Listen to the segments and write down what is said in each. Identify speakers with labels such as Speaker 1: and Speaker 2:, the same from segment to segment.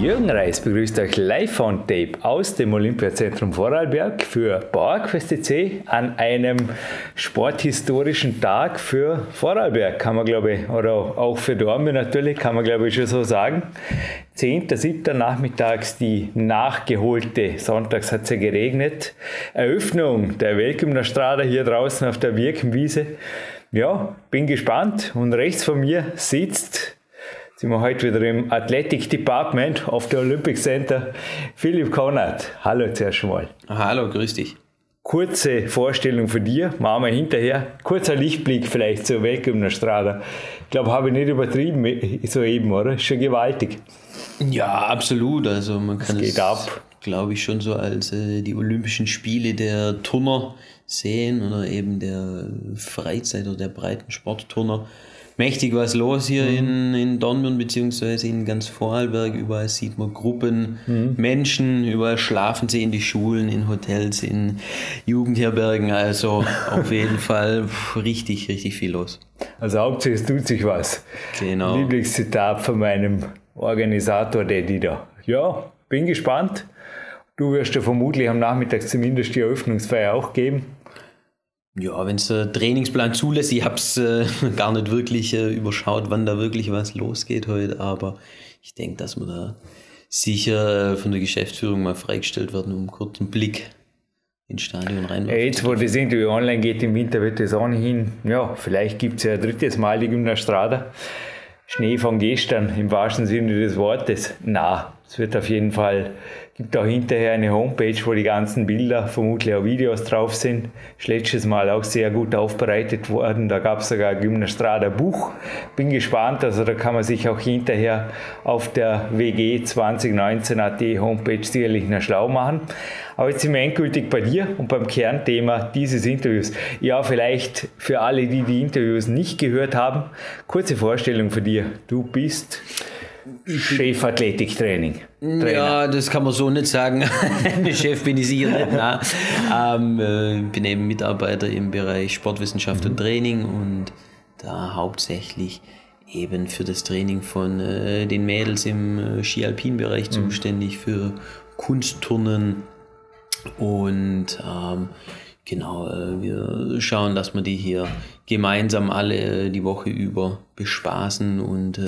Speaker 1: Jürgen Reis begrüßt euch live on tape aus dem Olympiazentrum Vorarlberg für PowerQuest C an einem sporthistorischen Tag für Vorarlberg, kann man glaube ich, oder auch für Dortmund natürlich, kann man glaube ich schon so sagen. 10.7. nachmittags die nachgeholte, sonntags hat es ja geregnet, Eröffnung der Weltgymnastrada hier draußen auf der Birkenwiese. Ja, bin gespannt und rechts von mir sitzt sind wir heute wieder im Athletic Department of the Olympic Center. Philipp Konrad, hallo zuerst mal.
Speaker 2: Hallo, grüß dich.
Speaker 1: Kurze Vorstellung von dir, machen wir hinterher. Kurzer Lichtblick vielleicht zur Weltgymnastrada. Ich glaube, habe ich nicht übertrieben soeben, oder? Ist schon gewaltig.
Speaker 2: Ja, absolut. Also man kann es, glaube ich, schon so als äh, die Olympischen Spiele der Turner sehen oder eben der Freizeit- oder der Breitensportturner mächtig was los hier mhm. in, in Dortmund beziehungsweise in ganz Vorarlberg. Überall sieht man Gruppen, mhm. Menschen, überall schlafen sie in die Schulen, in Hotels, in Jugendherbergen. Also auf jeden Fall richtig, richtig viel los.
Speaker 1: Also hauptsächlich es tut sich was. Genau. Lieblingszitat von meinem Organisator, der da. Ja, bin gespannt. Du wirst ja vermutlich am Nachmittag zumindest die Eröffnungsfeier auch geben.
Speaker 2: Ja, wenn es der Trainingsplan zulässt, ich habe es äh, gar nicht wirklich äh, überschaut, wann da wirklich was losgeht heute, aber ich denke, dass wir da sicher äh, von der Geschäftsführung mal freigestellt werden, um einen Blick ins Stadion rein.
Speaker 1: Jetzt, wo das Interview online geht im Winter, wird das ohnehin, ja, vielleicht gibt es ja ein drittes Mal die Gymnastrada. Schnee von gestern im wahrsten Sinne des Wortes. Na, es wird auf jeden Fall gibt auch hinterher eine Homepage, wo die ganzen Bilder, vermutlich auch Videos drauf sind. Ist letztes Mal auch sehr gut aufbereitet worden. Da gab es sogar ein Gymnastrada Buch. Bin gespannt, also da kann man sich auch hinterher auf der WG 2019 AT Homepage sicherlich noch schlau machen. Aber jetzt sind wir endgültig bei dir und beim Kernthema dieses Interviews. Ja, vielleicht für alle, die die Interviews nicht gehört haben, kurze Vorstellung für dir. Du bist Chefathletiktraining.
Speaker 2: Ja, das kann man so nicht sagen. Chef bin ich sicher nicht. Ähm, äh, bin eben Mitarbeiter im Bereich Sportwissenschaft mhm. und Training und da hauptsächlich eben für das Training von äh, den Mädels im äh, Ski-Alpin-Bereich mhm. zuständig, für Kunstturnen und ähm, genau, äh, wir schauen, dass wir die hier gemeinsam alle äh, die Woche über bespaßen und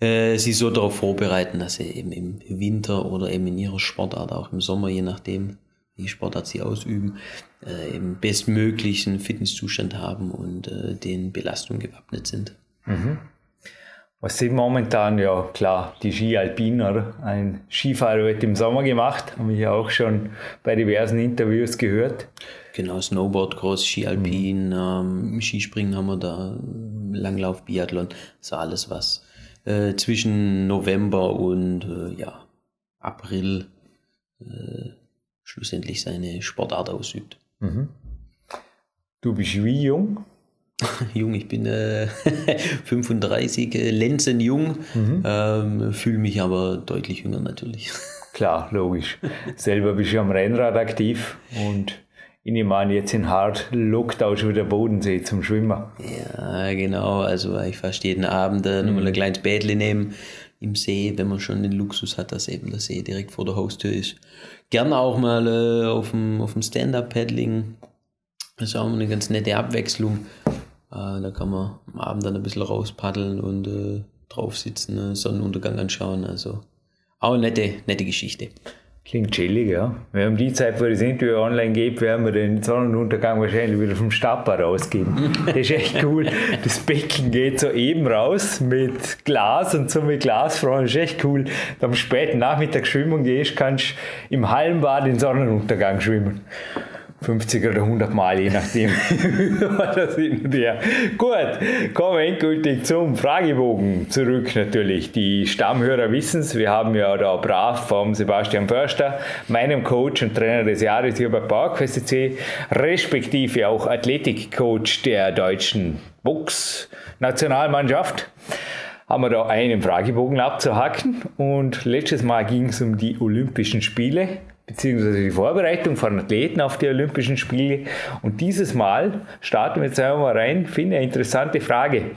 Speaker 2: äh, sie so darauf vorbereiten, dass sie eben im Winter oder eben in ihrer Sportart, auch im Sommer, je nachdem, welche Sportart sie ausüben, äh, im bestmöglichen Fitnesszustand haben und äh, den Belastungen gewappnet sind. Mhm.
Speaker 1: Was sind momentan, ja klar, die Ski Alpiner, ein Skifahrer wird im Sommer gemacht, haben wir ja auch schon bei diversen Interviews gehört.
Speaker 2: Genau, Snowboard, Cross, Ski Alpin, mhm. ähm, Skispringen haben wir da, Langlauf, Biathlon, so alles, was äh, zwischen November und äh, ja, April äh, schlussendlich seine Sportart ausübt. Mhm.
Speaker 1: Du bist wie jung?
Speaker 2: jung, ich bin äh, 35, äh, Lenzen jung, mhm. ähm, fühle mich aber deutlich jünger natürlich.
Speaker 1: Klar, logisch. Selber bist du am Rennrad aktiv und ich nehme an, jetzt in Hart lockt auch schon wieder Bodensee zum Schwimmen.
Speaker 2: Ja, genau. Also ich fast jeden Abend äh, nochmal ein mhm. kleines Bädchen nehmen im See, wenn man schon den Luxus hat, dass eben der See direkt vor der Haustür ist. Gerne auch mal äh, auf dem, auf dem Stand-Up-Paddling. Das ist auch eine ganz nette Abwechslung. Äh, da kann man am Abend dann ein bisschen rauspaddeln und äh, drauf sitzen, äh, Sonnenuntergang anschauen. Also auch eine nette, nette Geschichte.
Speaker 1: Klingt chillig, ja. Wir haben die Zeit, wo das Interview online geht, werden wir den Sonnenuntergang wahrscheinlich wieder vom Stapper rausgeben. Das ist echt cool. Das Becken geht so eben raus mit Glas und so mit Glasfrauen. Das ist echt cool. Am späten Nachmittag schwimmen gehst, kannst du im Hallenbad den Sonnenuntergang schwimmen. 50 oder 100 Mal, je nachdem. das. Gut, kommen wir endgültig zum Fragebogen zurück natürlich. Die Stammhörer wissen es, wir haben ja da brav vom Sebastian Förster, meinem Coach und Trainer des Jahres hier bei PowerQuest C, respektive auch Athletikcoach der deutschen Box-Nationalmannschaft haben wir da einen Fragebogen abzuhacken und letztes Mal ging es um die Olympischen Spiele beziehungsweise die Vorbereitung von Athleten auf die Olympischen Spiele. Und dieses Mal starten wir jetzt einmal rein. Finde eine interessante Frage.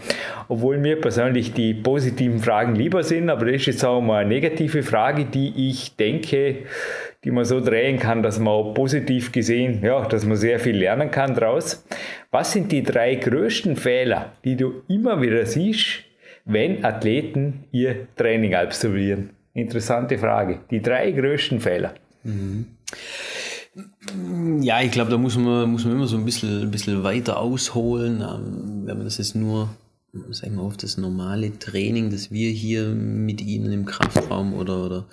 Speaker 1: Obwohl mir persönlich die positiven Fragen lieber sind, aber das ist jetzt auch mal eine negative Frage, die ich denke, die man so drehen kann, dass man auch positiv gesehen, ja, dass man sehr viel lernen kann daraus. Was sind die drei größten Fehler, die du immer wieder siehst, wenn Athleten ihr Training absolvieren? Interessante Frage. Die drei größten Fehler. Mhm.
Speaker 2: Ja, ich glaube, da muss man, muss man immer so ein bisschen, ein bisschen weiter ausholen. Ähm, wenn man das jetzt nur, sagen wir auf das normale Training, das wir hier mit Ihnen im Kraftraum oder, oder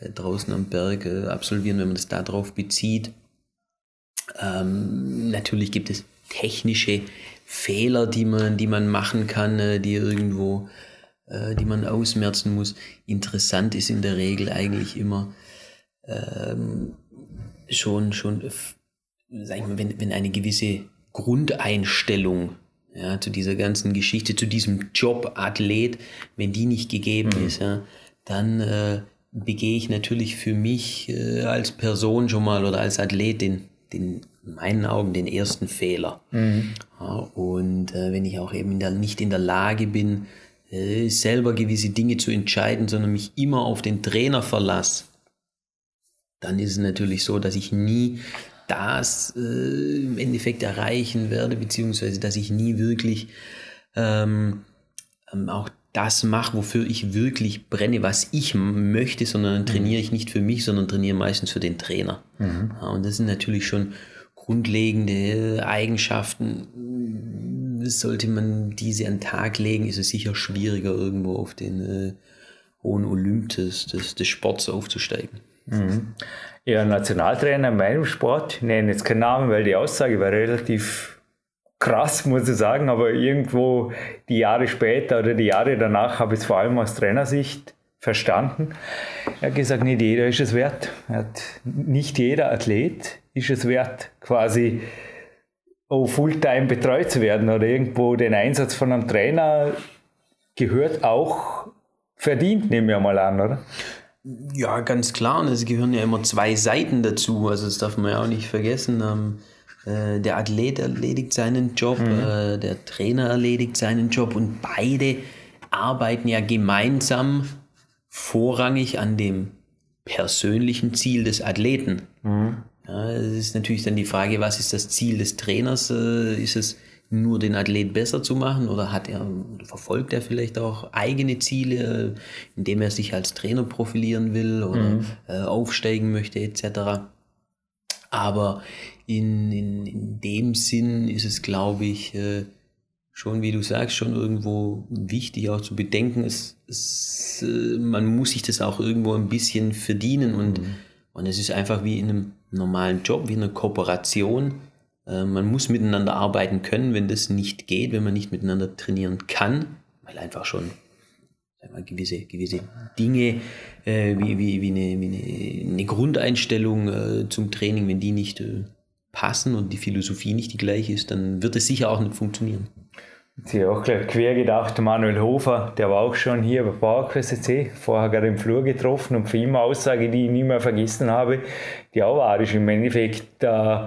Speaker 2: äh, draußen am Berg äh, absolvieren, wenn man das darauf bezieht. Ähm, natürlich gibt es technische Fehler, die man, die man machen kann, äh, die irgendwo, die man ausmerzen muss. Interessant ist in der Regel eigentlich immer, ähm, schon, schon, sag ich mal, wenn, wenn eine gewisse Grundeinstellung ja, zu dieser ganzen Geschichte, zu diesem Job Athlet, wenn die nicht gegeben mhm. ist, ja, dann äh, begehe ich natürlich für mich äh, als Person schon mal oder als Athlet den, den in meinen Augen den ersten Fehler. Mhm. Ja, und äh, wenn ich auch eben in der, nicht in der Lage bin, äh, selber gewisse Dinge zu entscheiden, sondern mich immer auf den Trainer verlasse, dann ist es natürlich so, dass ich nie das äh, im Endeffekt erreichen werde, beziehungsweise dass ich nie wirklich ähm, ähm auch das mache, wofür ich wirklich brenne, was ich möchte, sondern dann trainiere mhm. ich nicht für mich, sondern trainiere meistens für den Trainer. Mhm. Ja, und das sind natürlich schon grundlegende Eigenschaften. Sollte man diese an den Tag legen, ist es sicher schwieriger, irgendwo auf den äh, hohen Olymp des, des, des Sports aufzusteigen.
Speaker 1: Mhm. Ja, Nationaltrainer in meinem Sport, ich nenne jetzt keinen Namen, weil die Aussage war relativ krass, muss ich sagen, aber irgendwo die Jahre später oder die Jahre danach habe ich es vor allem aus Trainersicht verstanden. Er hat gesagt, nicht jeder ist es wert. Hat, nicht jeder Athlet ist es wert, quasi oh, Fulltime betreut zu werden oder irgendwo den Einsatz von einem Trainer gehört auch verdient, nehmen wir mal an, oder?
Speaker 2: Ja, ganz klar. Und es gehören ja immer zwei Seiten dazu. Also das darf man ja auch nicht vergessen. Ähm, äh, der Athlet erledigt seinen Job, mhm. äh, der Trainer erledigt seinen Job und beide arbeiten ja gemeinsam vorrangig an dem persönlichen Ziel des Athleten. Mhm. Ja, es ist natürlich dann die Frage, was ist das Ziel des Trainers? Äh, ist es nur den Athlet besser zu machen oder hat er, verfolgt er vielleicht auch eigene Ziele, indem er sich als Trainer profilieren will oder mhm. äh, aufsteigen möchte etc. Aber in, in, in dem Sinn ist es, glaube ich, äh, schon, wie du sagst, schon irgendwo wichtig auch zu bedenken, es, es, äh, man muss sich das auch irgendwo ein bisschen verdienen und, mhm. und es ist einfach wie in einem normalen Job, wie in einer Kooperation man muss miteinander arbeiten können, wenn das nicht geht, wenn man nicht miteinander trainieren kann, weil einfach schon mal, gewisse, gewisse Dinge äh, wie, wie, wie, eine, wie eine, eine Grundeinstellung äh, zum Training, wenn die nicht äh, passen und die Philosophie nicht die gleiche ist, dann wird es sicher auch nicht funktionieren.
Speaker 1: Jetzt habe auch gleich quer gedacht, Manuel Hofer, der war auch schon hier bei PowerQuest vorher gerade im Flur getroffen und für ihn Aussage, die ich nie mehr vergessen habe, die auch war, ist im Endeffekt äh,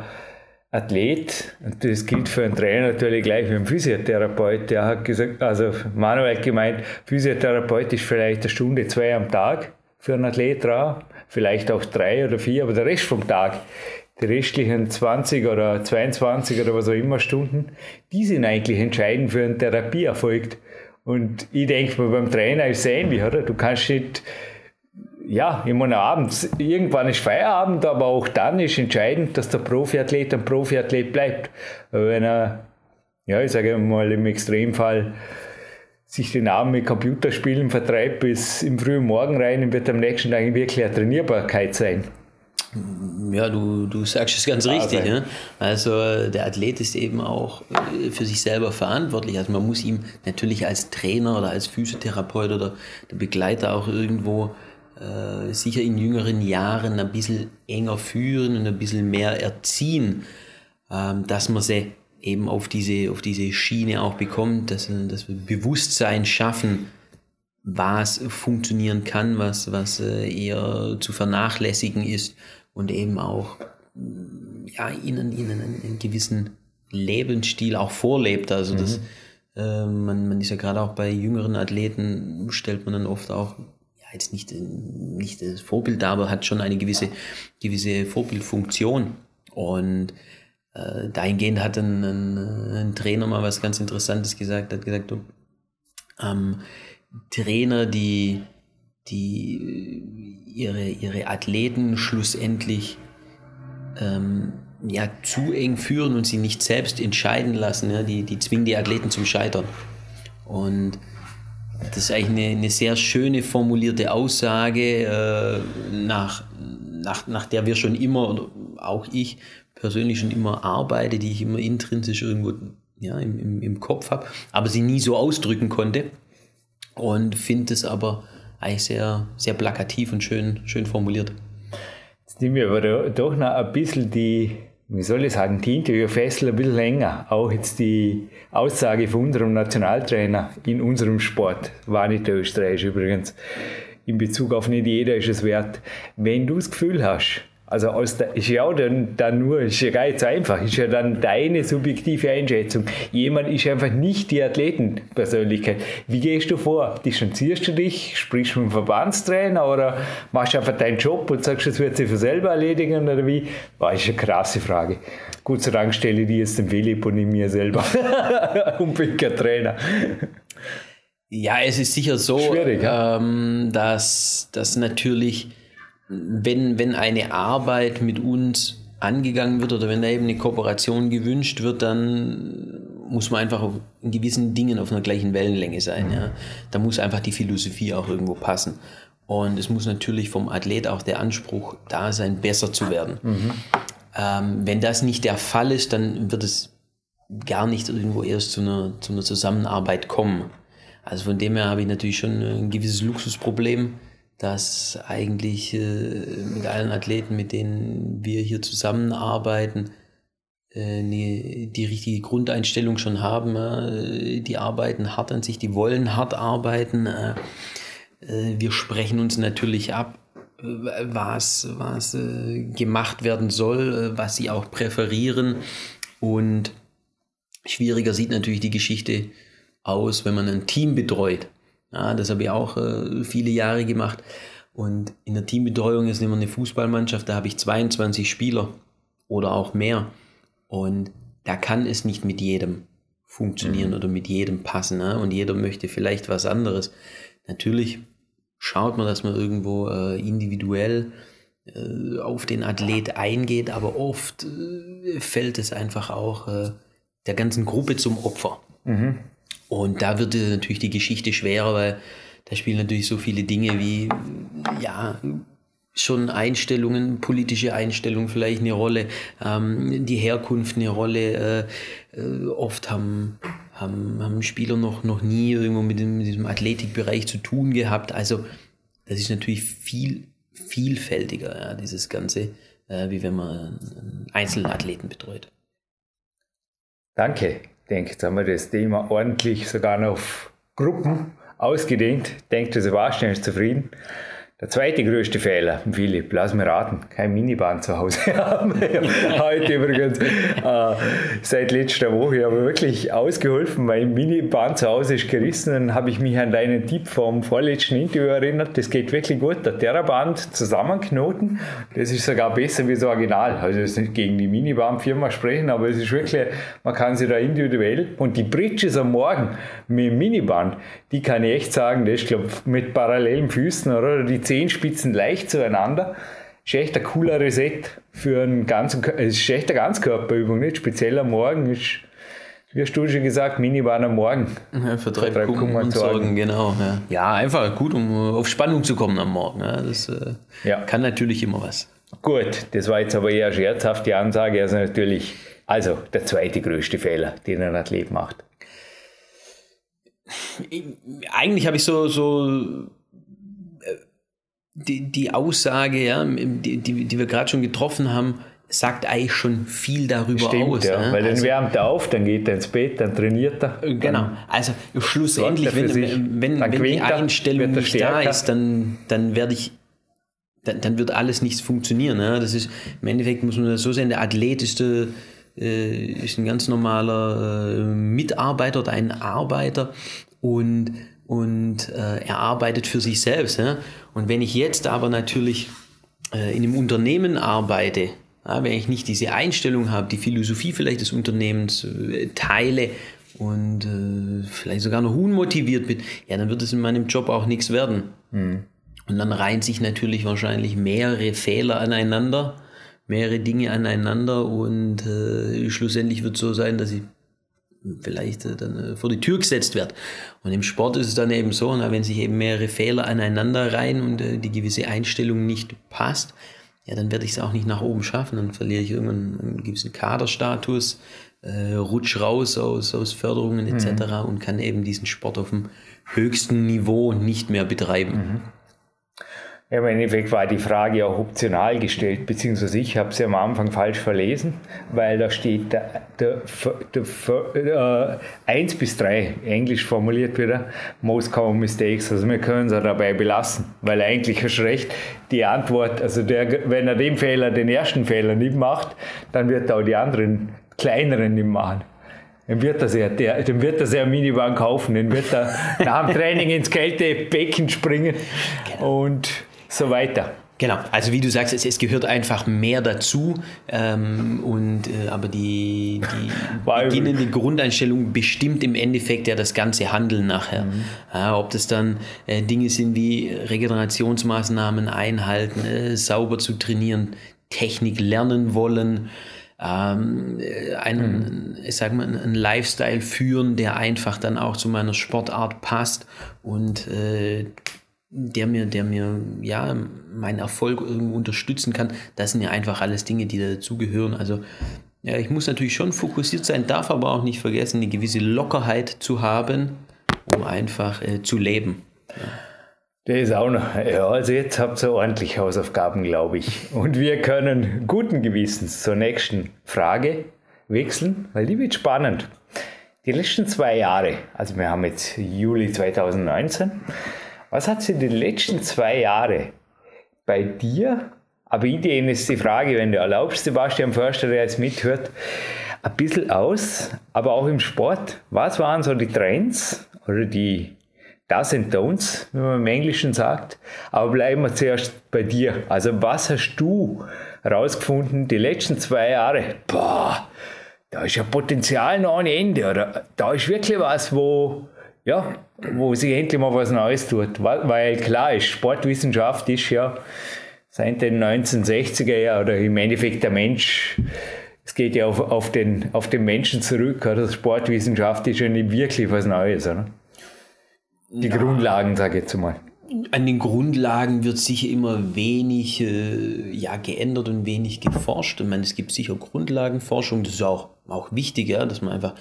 Speaker 1: Athlet, und das gilt für einen Trainer natürlich gleich wie ein Physiotherapeut, der hat gesagt, also Manuel hat gemeint, Physiotherapeut ist vielleicht eine Stunde, zwei am Tag für einen Athlet dran, vielleicht auch drei oder vier, aber der Rest vom Tag, die restlichen 20 oder 22 oder was auch immer Stunden, die sind eigentlich entscheidend für einen Therapieerfolg. Und ich denke mir, beim Trainer ist es ähnlich, oder? Du kannst nicht ja, ich meine, abends, irgendwann ist Feierabend, aber auch dann ist entscheidend, dass der Profiathlet ein Profiathlet bleibt. Wenn er, ja, ich sage mal im Extremfall, sich den Abend mit Computerspielen vertreibt bis im frühen Morgen rein, wird am nächsten Tag wirklich eine Trainierbarkeit sein.
Speaker 2: Ja, du, du sagst es ganz richtig. Ja? Also der Athlet ist eben auch äh, für sich selber verantwortlich. Also man muss ihm natürlich als Trainer oder als Physiotherapeut oder der Begleiter auch irgendwo äh, sicher in jüngeren Jahren ein bisschen enger führen und ein bisschen mehr erziehen, ähm, dass man sie eben auf diese, auf diese Schiene auch bekommt, dass, dass wir Bewusstsein schaffen, was funktionieren kann, was, was äh, eher zu vernachlässigen ist und eben auch ja, ihnen, ihnen einen, einen gewissen Lebensstil auch vorlebt. Also das, mhm. äh, man, man ist ja gerade auch bei jüngeren Athleten, stellt man dann oft auch, jetzt nicht, nicht das Vorbild da, aber hat schon eine gewisse, gewisse Vorbildfunktion. Und äh, dahingehend hat ein, ein, ein, Trainer mal was ganz Interessantes gesagt, hat gesagt, ähm, Trainer, die, die ihre, ihre Athleten schlussendlich ähm, ja, zu eng führen und sie nicht selbst entscheiden lassen. Ja, die, die zwingen die Athleten zum Scheitern. Und das ist eigentlich eine, eine sehr schöne formulierte Aussage, äh, nach, nach, nach der wir schon immer, auch ich persönlich schon immer arbeite, die ich immer intrinsisch irgendwo ja, im, im, im Kopf habe, aber sie nie so ausdrücken konnte. Und finde es aber eigentlich sehr, sehr plakativ und schön, schön formuliert.
Speaker 1: Jetzt nehmen wir aber doch noch ein bisschen die wie soll ich sagen, die Interviewfessel ein bisschen länger. Auch jetzt die Aussage von unserem Nationaltrainer in unserem Sport, war nicht der Österreich übrigens, in Bezug auf nicht jeder ist es wert. Wenn du das Gefühl hast, also aus der, ist ja dann, dann nur, ist ja gar nicht so einfach, ist ja dann deine subjektive Einschätzung. Jemand ist einfach nicht die Athletenpersönlichkeit. Wie gehst du vor? Distanzierst du dich, sprichst du mit dem Verbandstrainer oder machst du einfach deinen Job und sagst, das wird sich für selber erledigen oder wie? War ist eine krasse Frage. Gott sei Dank stelle ich die jetzt dem Philipp und nicht mir selber. und bin kein Trainer.
Speaker 2: Ja, es ist sicher so, ähm, dass, dass natürlich wenn, wenn eine Arbeit mit uns angegangen wird oder wenn da eben eine Kooperation gewünscht wird, dann muss man einfach in gewissen Dingen auf einer gleichen Wellenlänge sein. Ja. Da muss einfach die Philosophie auch irgendwo passen. Und es muss natürlich vom Athlet auch der Anspruch da sein, besser zu werden. Mhm. Ähm, wenn das nicht der Fall ist, dann wird es gar nicht irgendwo erst zu einer, zu einer Zusammenarbeit kommen. Also von dem her habe ich natürlich schon ein gewisses Luxusproblem dass eigentlich äh, mit allen Athleten, mit denen wir hier zusammenarbeiten, äh, die, die richtige Grundeinstellung schon haben. Äh, die arbeiten hart an sich, die wollen hart arbeiten. Äh, wir sprechen uns natürlich ab, was, was gemacht werden soll, was sie auch präferieren. Und schwieriger sieht natürlich die Geschichte aus, wenn man ein Team betreut. Ja, das habe ich auch äh, viele Jahre gemacht. Und in der Teambetreuung ist immer eine Fußballmannschaft, da habe ich 22 Spieler oder auch mehr. Und da kann es nicht mit jedem funktionieren mhm. oder mit jedem passen. Ne? Und jeder möchte vielleicht was anderes. Natürlich schaut man, dass man irgendwo äh, individuell äh, auf den Athlet eingeht, aber oft äh, fällt es einfach auch äh, der ganzen Gruppe zum Opfer. Mhm. Und da wird natürlich die Geschichte schwerer, weil da spielen natürlich so viele Dinge wie, ja, schon Einstellungen, politische Einstellungen vielleicht eine Rolle, ähm, die Herkunft eine Rolle. Äh, äh, oft haben, haben, haben Spieler noch, noch nie irgendwo mit, dem, mit diesem Athletikbereich zu tun gehabt. Also das ist natürlich viel vielfältiger, ja, dieses Ganze, äh, wie wenn man einen Einzelathleten betreut.
Speaker 1: Danke denke, jetzt haben wir das Thema ordentlich sogar noch auf Gruppen ausgedehnt. Denkt, also war schnell zufrieden. Der zweite größte Fehler, Philipp, lass mir raten, kein Minibahn zu Hause haben. Heute übrigens, äh, seit letzter Woche, aber wirklich ausgeholfen. Mein Minibahn zu Hause ist gerissen. Dann habe ich mich an deinen Tipp vom vorletzten Interview erinnert. Das geht wirklich gut. Der Terraband zusammenknoten, das ist sogar besser wie das Original. Also, es ist nicht gegen die Minibahn-Firma sprechen, aber es ist wirklich, man kann sie da individuell. Und die Bridges am Morgen mit dem Miniband, die kann ich echt sagen, das ist, glaube mit parallelen Füßen oder die Zehenspitzen leicht zueinander. Ist echt ein cooler Reset für einen ganzen, es ist echt eine Ganzkörperübung, nicht? Speziell am Morgen ist, wie hast du schon gesagt, Minibahn am Morgen.
Speaker 2: Ja, für drei Kummer und Sorgen, genau. Ja. ja. einfach gut, um auf Spannung zu kommen am Morgen. Ja, das äh, ja. kann natürlich immer was.
Speaker 1: Gut, das war jetzt aber eher scherzhaft die Ansage. Also natürlich, also der zweite größte Fehler, den ein Athlet macht.
Speaker 2: Eigentlich habe ich so, so die, die Aussage, ja, die, die, die wir gerade schon getroffen haben, sagt eigentlich schon viel darüber
Speaker 1: Stimmt,
Speaker 2: aus.
Speaker 1: ja,
Speaker 2: ne?
Speaker 1: weil dann
Speaker 2: Also-
Speaker 1: wärmt er auf, dann geht er ins Bett, dann trainiert er.
Speaker 2: Genau, also schlussendlich, wenn,
Speaker 1: sich,
Speaker 2: wenn, wenn,
Speaker 1: dann
Speaker 2: wenn die Einstellung nicht da ist, dann, dann werde ich, dann, dann wird alles nichts funktionieren. Ne? Das ist, Im Endeffekt muss man das so sehen, der Athlet ist, äh, äh, ist ein ganz normaler äh, Mitarbeiter oder ein Arbeiter und, und äh, er arbeitet für sich selbst. Ne? Und wenn ich jetzt aber natürlich äh, in einem Unternehmen arbeite, ja, wenn ich nicht diese Einstellung habe, die Philosophie vielleicht des Unternehmens äh, teile und äh, vielleicht sogar noch unmotiviert bin, ja, dann wird es in meinem Job auch nichts werden. Und dann reihen sich natürlich wahrscheinlich mehrere Fehler aneinander, mehrere Dinge aneinander und äh, schlussendlich wird es so sein, dass ich vielleicht äh, dann äh, vor die Tür gesetzt wird. Und im Sport ist es dann eben so, na, wenn sich eben mehrere Fehler aneinander reihen und äh, die gewisse Einstellung nicht passt, ja, dann werde ich es auch nicht nach oben schaffen. Dann verliere ich irgendwann einen gewissen Kaderstatus, äh, rutsch raus aus, aus Förderungen etc. und kann eben diesen Sport auf dem höchsten Niveau nicht mehr betreiben.
Speaker 1: Ja, im Endeffekt war die Frage auch optional gestellt, beziehungsweise ich habe sie am Anfang falsch verlesen, weil da steht der, der, der, äh, 1 bis 3, englisch formuliert wieder, most common mistakes, also wir können es dabei belassen, weil eigentlich hast du recht, die Antwort, also der, wenn er den Fehler, den ersten Fehler nicht macht, dann wird er auch die anderen kleineren nicht machen. Dann wird er sich, der, dann wird er eine Minivan kaufen, dann wird er nach dem Training ins Kältebecken springen und so weiter.
Speaker 2: Genau, also wie du sagst, es, es gehört einfach mehr dazu, ähm, und, äh, aber die, die beginnende Grundeinstellung bestimmt im Endeffekt ja das ganze Handeln nachher. Ja, ob das dann äh, Dinge sind wie Regenerationsmaßnahmen einhalten, äh, sauber zu trainieren, Technik lernen wollen, ähm, äh, einen, ich sag mal, einen Lifestyle führen, der einfach dann auch zu meiner Sportart passt und äh, der mir, der mir ja meinen Erfolg irgendwo unterstützen kann. Das sind ja einfach alles Dinge, die dazugehören. Also ja, ich muss natürlich schon fokussiert sein, darf aber auch nicht vergessen, eine gewisse Lockerheit zu haben, um einfach äh, zu leben.
Speaker 1: Der ist auch noch. Ja, also jetzt habt ihr ordentlich Hausaufgaben, glaube ich. Und wir können guten Gewissens zur nächsten Frage wechseln, weil die wird spannend. Die letzten zwei Jahre, also wir haben jetzt Juli 2019, was hat sich die letzten zwei Jahre bei dir, aber in denen ist die Frage, wenn du erlaubst, Sebastian Förster, der jetzt mithört, ein bisschen aus, aber auch im Sport. Was waren so die Trends oder die Do's and Don'ts, wie man im Englischen sagt. Aber bleiben wir zuerst bei dir. Also was hast du herausgefunden die letzten zwei Jahre? Boah, da ist ja Potenzial noch ohne Ende. Oder da ist wirklich was, wo, ja, wo sich endlich mal was Neues tut. Weil, klar ist, Sportwissenschaft ist ja seit den 1960er Jahren oder im Endeffekt der Mensch, es geht ja auf, auf, den, auf den Menschen zurück. Oder? Sportwissenschaft ist ja nicht wirklich was Neues. Oder? Die Grundlagen, sage ich jetzt mal.
Speaker 2: An den Grundlagen wird sicher immer wenig äh, ja, geändert und wenig geforscht. Ich meine, es gibt sicher Grundlagenforschung, das ist auch, auch wichtig, ja, dass man einfach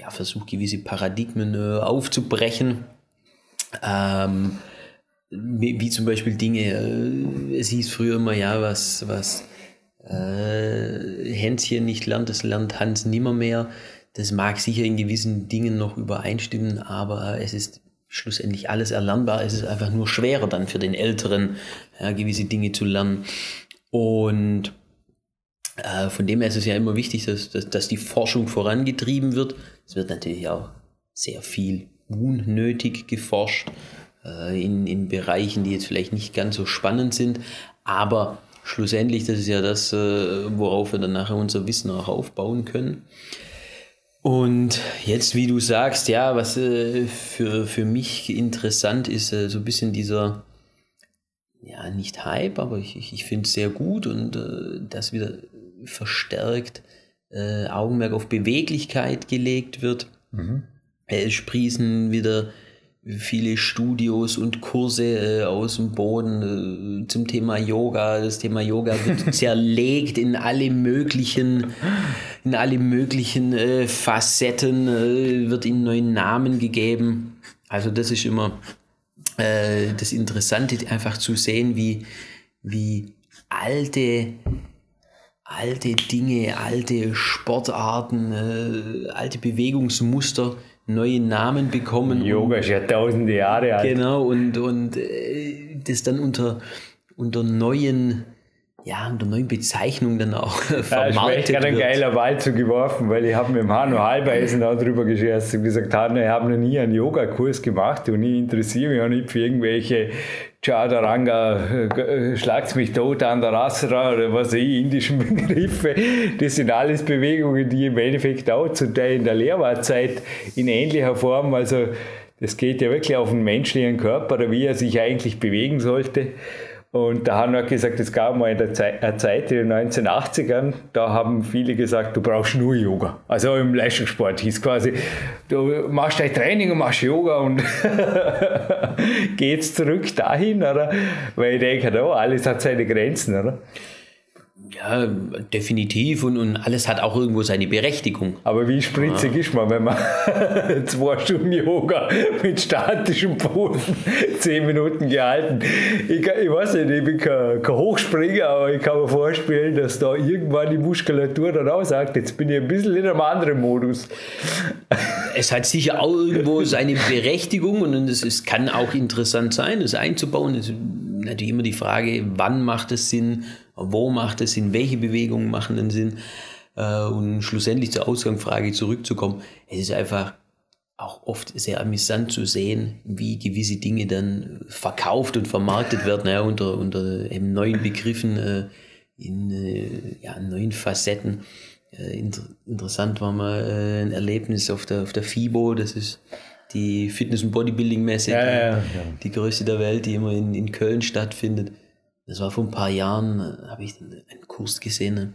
Speaker 2: ja, versucht, gewisse Paradigmen äh, aufzubrechen. Ähm, wie, wie zum Beispiel Dinge, äh, es hieß früher immer, ja, was, was äh, Hänschen nicht lernt, das lernt Hans nimmermehr. Das mag sicher in gewissen Dingen noch übereinstimmen, aber es ist schlussendlich alles erlernbar. Es ist einfach nur schwerer dann für den Älteren, ja, gewisse Dinge zu lernen. Und äh, von dem her ist es ja immer wichtig, dass, dass, dass die Forschung vorangetrieben wird. Es wird natürlich auch sehr viel unnötig geforscht äh, in, in Bereichen, die jetzt vielleicht nicht ganz so spannend sind. Aber schlussendlich, das ist ja das, äh, worauf wir dann nachher unser Wissen auch aufbauen können. Und jetzt, wie du sagst, ja, was äh, für, für mich interessant ist, äh, so ein bisschen dieser, ja, nicht Hype, aber ich, ich, ich finde es sehr gut und äh, dass wieder verstärkt äh, Augenmerk auf Beweglichkeit gelegt wird. Es sprießen wieder viele Studios und Kurse äh, aus dem Boden äh, zum Thema Yoga. Das Thema Yoga wird zerlegt in alle möglichen, in alle möglichen äh, Facetten, äh, wird ihnen neuen Namen gegeben. Also das ist immer äh, das Interessante, einfach zu sehen, wie, wie alte alte Dinge, alte Sportarten, äh, alte Bewegungsmuster neue Namen bekommen.
Speaker 1: Yoga ist ja tausende Jahre alt.
Speaker 2: Genau, und, und äh, das dann unter, unter neuen ja, unter neuen Bezeichnungen dann auch vermarktet
Speaker 1: ja, ich gerade ein geiler Ball zu geworfen, weil ich habe mit dem Hanno Halbeisen darüber gescherzt und gesagt, Hanno, ich habe noch nie einen Yogakurs gemacht und ich interessiere mich auch nicht für irgendwelche Chadaranga, äh, schlagt mich tot an der Rasra oder was ich, indischen Begriffe. Das sind alles Bewegungen, die im Endeffekt auch zum Teil in der Lehrbaarzeit in ähnlicher Form, also das geht ja wirklich auf den menschlichen Körper, wie er sich eigentlich bewegen sollte. Und da haben wir gesagt, es gab mal eine eine Zeit in den 1980ern, da haben viele gesagt, du brauchst nur Yoga. Also im Leistungssport hieß quasi, du machst dein Training und machst Yoga und geht's zurück dahin, oder? Weil ich denke, da, alles hat seine Grenzen, oder?
Speaker 2: Ja, definitiv und, und alles hat auch irgendwo seine Berechtigung.
Speaker 1: Aber wie spritzig ja. ist man, wenn man zwei Stunden Yoga mit statischem Boden zehn Minuten gehalten? Ich, ich weiß nicht, ich bin kein, kein Hochspringer, aber ich kann mir vorstellen, dass da irgendwann die Muskulatur dann auch sagt, jetzt bin ich ein bisschen in einem anderen Modus.
Speaker 2: Es hat sicher auch irgendwo seine Berechtigung und es, es kann auch interessant sein, es einzubauen. Es ist natürlich immer die Frage, wann macht es Sinn, wo macht es Sinn, welche Bewegungen machen denn Sinn. Äh, und schlussendlich zur Ausgangsfrage zurückzukommen, es ist einfach auch oft sehr amüsant zu sehen, wie gewisse Dinge dann verkauft und vermarktet werden, ja, unter, unter eben neuen Begriffen, äh, in äh, ja, neuen Facetten. Inter interessant war mal ein Erlebnis auf der, auf der FIBO, das ist die Fitness- und Bodybuilding-Messe,
Speaker 1: ja, ja, ja.
Speaker 2: die größte der Welt, die immer in, in Köln stattfindet. Das war vor ein paar Jahren, äh, habe ich einen Kurs gesehen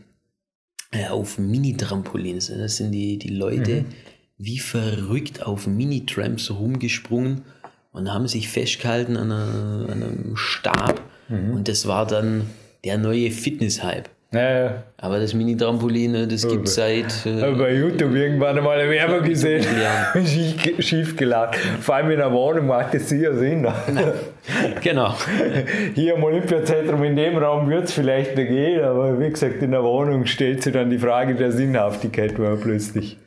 Speaker 2: äh, auf Mini-Trampolins. Das sind die, die Leute mhm. wie verrückt auf Mini-Tramps rumgesprungen und haben sich festgehalten an, einer, an einem Stab. Mhm. Und das war dann der neue Fitness-Hype.
Speaker 1: Ja, ja.
Speaker 2: Aber das Mini-Trampolin, das gibt es seit.
Speaker 1: Äh, bei YouTube irgendwann einmal eine Werbung gesehen. Ja. Schief gelacht. Vor allem in der Wohnung macht das sicher Sinn.
Speaker 2: genau.
Speaker 1: Hier im Olympiazentrum in dem Raum wird es vielleicht nicht gehen, aber wie gesagt, in der Wohnung stellt sich dann die Frage der Sinnhaftigkeit mal plötzlich.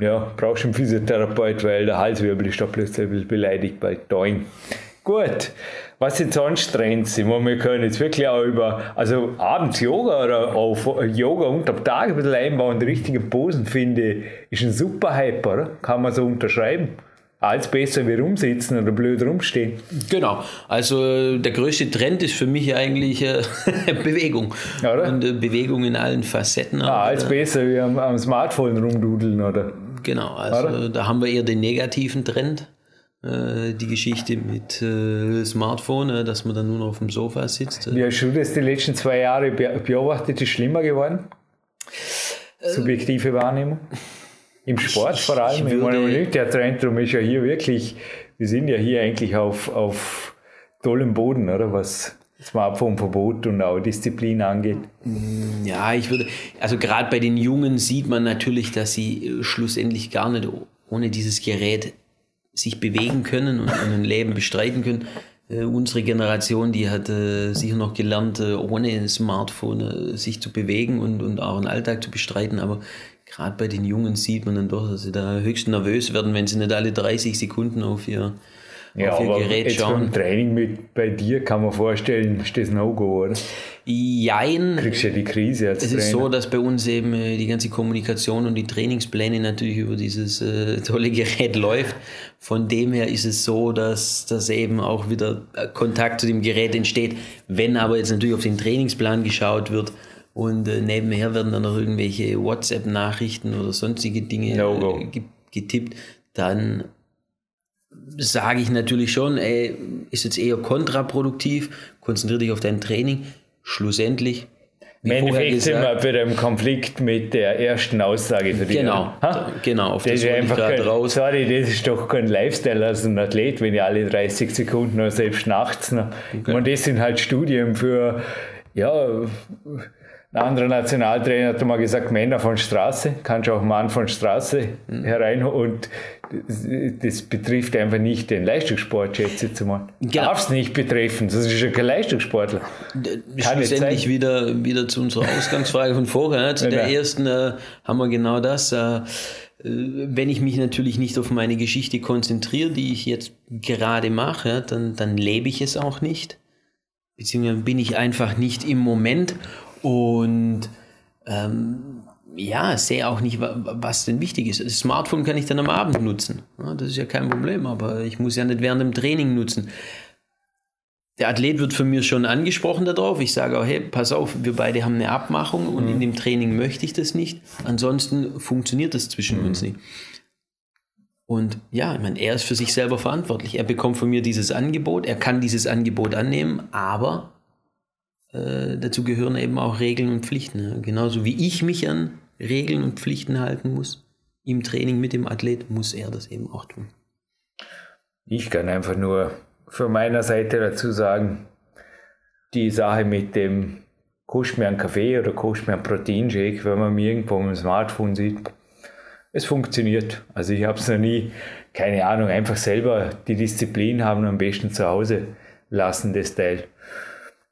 Speaker 1: Ja, brauchst du einen Physiotherapeut, weil der Halswirbel ist da plötzlich beleidigt bei Doing. Gut. Was sind sonst Trends? Ich meine, wir können jetzt wirklich auch über, also abends Yoga oder auf Yoga unterm Tag ein bisschen einbauen, die richtigen Posen finde ist ein super Hype, oder? Kann man so unterschreiben. Als besser wie rumsitzen oder blöd rumstehen.
Speaker 2: Genau. Also der größte Trend ist für mich eigentlich äh, Bewegung. Oder? Und äh, Bewegung in allen Facetten.
Speaker 1: Ah, als äh, besser wie am, am Smartphone rumdudeln, oder?
Speaker 2: Genau, also oder? da haben wir eher den negativen Trend. Äh, die Geschichte mit äh, Smartphone, äh, dass man dann nur noch auf dem Sofa sitzt.
Speaker 1: Wie hast du das die letzten zwei Jahre beobachtet? Ist schlimmer geworden? Subjektive Wahrnehmung? Im Sport ich, vor allem, im Olympiazentrum ist ja hier wirklich, wir sind ja hier eigentlich auf, auf tollem Boden, oder? Was Smartphone-Verbot und auch Disziplin angeht.
Speaker 2: Mm, ja, ich würde, also gerade bei den Jungen sieht man natürlich, dass sie schlussendlich gar nicht ohne dieses Gerät sich bewegen können und, ein Leben bestreiten können. Äh, unsere Generation, die hat äh, sicher noch gelernt, äh, ohne Smartphone äh, sich zu bewegen und, und auch einen Alltag zu bestreiten. Aber gerade bei den Jungen sieht man dann doch, dass sie da höchst nervös werden, wenn sie nicht alle 30 Sekunden auf ihr
Speaker 1: ja, auf ihr aber Gerät jetzt schauen. Beim Training mit bei dir kann man vorstellen, ist das No-Go, oder?
Speaker 2: Jein.
Speaker 1: Kriegst ja die Krise als
Speaker 2: Es Trainer. ist so, dass bei uns eben äh, die ganze Kommunikation und die Trainingspläne natürlich über dieses äh, tolle Gerät läuft. Von dem her ist es so, dass, dass eben auch wieder äh, Kontakt zu dem Gerät entsteht. Wenn aber jetzt natürlich auf den Trainingsplan geschaut wird, und äh, nebenher werden dann noch irgendwelche WhatsApp-Nachrichten oder sonstige Dinge no äh, getippt, dann sage ich natürlich schon, ey, ist jetzt eher kontraproduktiv, konzentriere dich auf dein Training. Schlussendlich.
Speaker 1: Im Endeffekt sind wir wieder im Konflikt mit der ersten Aussage
Speaker 2: für dich. Genau, ha? genau,
Speaker 1: auf das, das ist einfach kein, raus. Sorry, das ist doch kein Lifestyle als ein Athlet, wenn ich alle 30 Sekunden oder selbst nachts noch. Okay. Und das sind halt Studien für, ja, Ein anderer Nationaltrainer hat mal gesagt, Männer von Straße, kannst du auch Mann von Straße mhm. herein und das, betrifft einfach nicht den Leistungssport, schätze ich mal. Genau. Darf es nicht betreffen, das ist ja kein Leistungssportler.
Speaker 2: Schlussendlich wieder, wieder zu unserer Ausgangsfrage von vorher, zu ja, der ersten äh, haben wir genau das. Äh, wenn ich mich natürlich nicht auf meine Geschichte konzentriere, die ich jetzt gerade mache, dann, dann lebe ich es auch nicht. Beziehungsweise bin ich einfach nicht im Moment und ähm, ja, sehe auch nicht, was denn wichtig ist. Das Smartphone kann ich dann am Abend nutzen. Das ist ja kein Problem, aber ich muss ja nicht während dem Training nutzen. Der Athlet wird von mir schon angesprochen darauf. Ich sage auch, hey, pass auf, wir beide haben eine Abmachung und mhm. in dem Training möchte ich das nicht. Ansonsten funktioniert das zwischen mhm. uns nicht. Und ja, ich meine, er ist für sich selber verantwortlich. Er bekommt von mir dieses Angebot, er kann dieses Angebot annehmen, aber äh, dazu gehören eben auch Regeln und Pflichten. Genauso wie ich mich an Regeln und Pflichten halten muss, im Training mit dem Athlet, muss er das eben auch tun.
Speaker 1: Ich kann einfach nur von meiner Seite dazu sagen, die Sache mit dem kostet mir einen Kaffee oder kostet mir einen Proteinshake, wenn man mir irgendwo im Smartphone sieht, es funktioniert. Also ich habe es noch nie, keine Ahnung, einfach selber die Disziplin haben am besten zu Hause lassen, das Teil.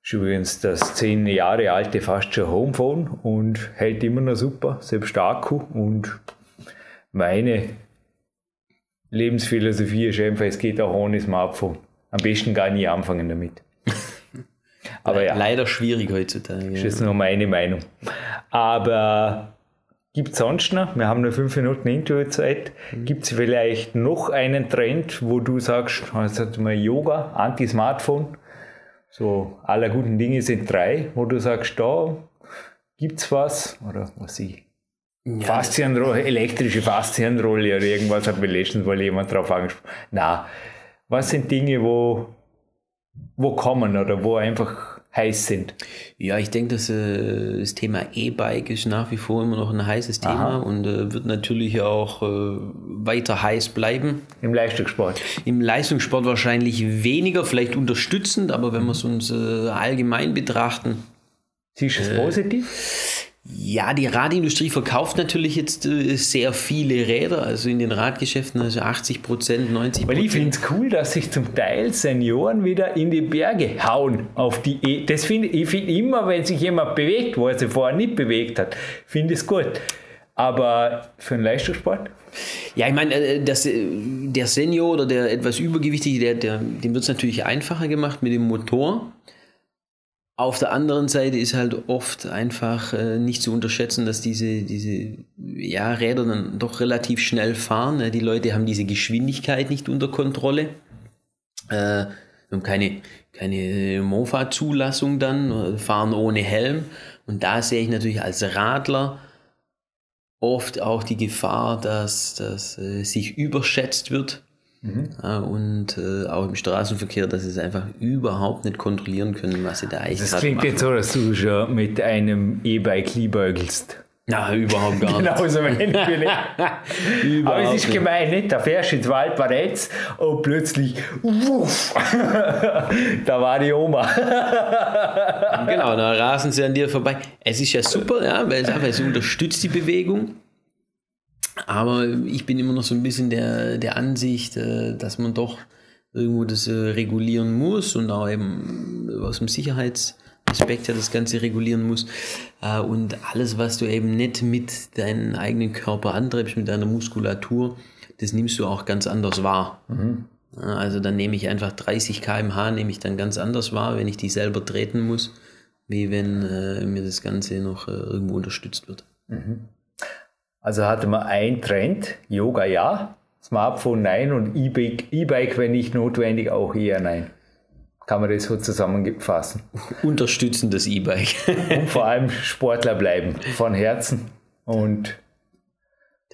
Speaker 1: Ist übrigens das zehn Jahre alte fast schon Homephone und hält immer noch super, selbst Akku. Und meine Lebensphilosophie ist einfach, es geht auch ohne Smartphone. Am besten gar nie anfangen damit.
Speaker 2: Aber ja. Leider schwierig heutzutage.
Speaker 1: Das ist nur meine Meinung. Aber gibt es sonst noch, wir haben nur fünf Minuten Interviewzeit, mhm. gibt es vielleicht noch einen Trend, wo du sagst, also mal Yoga, Anti-Smartphone, so, aller guten Dinge sind drei, wo du sagst, da gibt es was, oder was ich. Ja. Faszienrolle, elektrische Faszienrolle oder irgendwas hat mir letztens mal jemand drauf angesprochen. Na, was sind Dinge, wo, wo kommen oder wo einfach heiß sind?
Speaker 2: Ja, ich denke, dass äh, das Thema E-Bike ist nach wie vor immer noch ein heißes Thema Aha. und äh, wird natürlich auch äh, weiter heiß bleiben.
Speaker 1: Im Leistungssport?
Speaker 2: Im Leistungssport wahrscheinlich weniger, vielleicht unterstützend, aber wenn wir es uns äh, allgemein betrachten.
Speaker 1: Siehst du es äh, positiv?
Speaker 2: Ja, die Radindustrie verkauft natürlich jetzt äh, sehr viele Räder, also in den Radgeschäften, also 80 Prozent, 90
Speaker 1: Prozent. Weil ich finde es cool, dass sich zum Teil Senioren wieder in die Berge hauen auf die e Das finde ich finde immer, wenn sich jemand bewegt, wo er sich vorher nicht bewegt hat, finde ich es gut. Aber für einen Leistungssport?
Speaker 2: Ja, ich meine, äh, das, äh, der Senior oder der etwas Übergewichtige, der, der, dem wird es natürlich einfacher gemacht mit dem Motor. Auf der anderen Seite ist halt oft einfach äh, nicht zu unterschätzen, dass diese, diese ja, Räder dann doch relativ schnell fahren. Ne? Die Leute haben diese Geschwindigkeit nicht unter Kontrolle. Äh, haben keine, keine Mofa-Zulassung dann, fahren ohne Helm. Und da sehe ich natürlich als Radler oft auch die Gefahr, dass das äh, sich überschätzt wird Mhm. und äh, auch im Straßenverkehr, dass sie es einfach überhaupt nicht kontrollieren können, was sie da eigentlich
Speaker 1: Das klingt machen. jetzt so, dass du schon mit einem E-Bike liebäugelst.
Speaker 2: Na, überhaupt gar nicht.
Speaker 1: Genauso wenig bin ich. Aber es ist gemein, nicht? Da fährst du ins Wald Paretz und plötzlich, wuff, da war die Oma.
Speaker 2: genau, da rasen sie an dir vorbei. Es ist ja super, ja, weil es einfach es unterstützt die Bewegung. Aber ich bin immer noch so ein bisschen der, der Ansicht, äh, dass man doch irgendwo das äh, regulieren muss und auch eben aus dem Sicherheitsaspekt ja das Ganze regulieren muss. Äh, und alles, was du eben nicht mit deinem eigenen Körper antreibst, mit deiner Muskulatur, das nimmst du auch ganz anders wahr. Mhm. Also dann nehme ich einfach 30 km/h, nehme ich dann ganz anders wahr, wenn ich die selber treten muss, wie wenn mir das Ganze noch irgendwo unterstützt wird. Mhm.
Speaker 1: Also hatte man ein Trend, Yoga ja, Smartphone nein und E-Bike, E-Bike wenn nicht notwendig, auch eher nein. Kann man das so zusammenfassen?
Speaker 2: Unterstützendes E-Bike.
Speaker 1: und vor allem Sportler bleiben, von Herzen. Und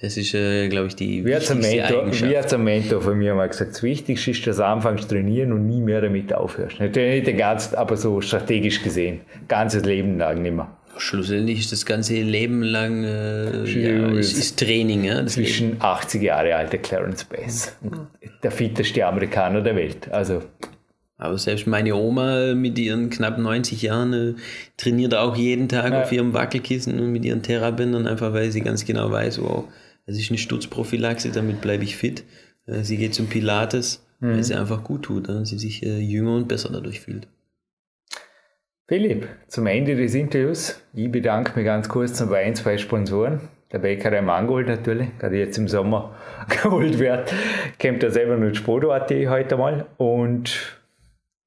Speaker 2: das ist, äh, glaube ich, die
Speaker 1: wie wichtigste Mentor, Eigenschaft. Wie hat ein Mentor von mir mal gesagt, das Wichtigste ist, dass du anfängst trainieren und nie mehr damit aufhörst. Natürlich nicht den ganzen, aber so strategisch gesehen, ganzes Leben lang nicht mehr.
Speaker 2: Schlussendlich ist das ganze Leben lang äh, ja, ist, ist, Training. Ja,
Speaker 1: zwischen Leben. 80 Jahre alter Clarence Bass. Der fitteste Amerikaner der Welt. Also
Speaker 2: Aber selbst meine Oma mit ihren knapp 90 Jahren äh, trainiert auch jeden Tag ja. auf ihrem Wackelkissen und mit ihren Therabändern, einfach weil sie ganz genau weiß, wow, das ist eine Sturzprophylaxe, damit bleibe ich fit. Äh, sie geht zum Pilates, mhm. weil sie einfach gut tut und sie sich äh, jünger und besser dadurch fühlt.
Speaker 1: Philipp, zum Ende des Interviews, ich bedanke mich ganz kurz noch bei ein, zwei Sponsoren. Der Bäckerei Mangold natürlich, gerade jetzt im Sommer geholt wird, kommt da selber mit Sporo.at heute mal. Und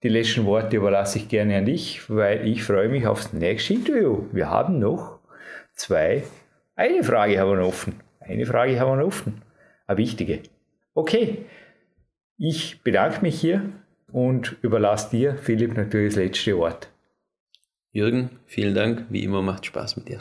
Speaker 1: die letzten Worte überlasse ich gerne an dich, weil ich freue mich aufs nächste Interview. Wir haben noch zwei. Eine Frage haben wir noch offen. Eine Frage haben wir noch offen. Eine wichtige. Okay, ich bedanke mich hier und überlasse dir, Philipp, natürlich das letzte Wort.
Speaker 2: Jürgen, vielen Dank. Wie immer macht Spaß mit dir.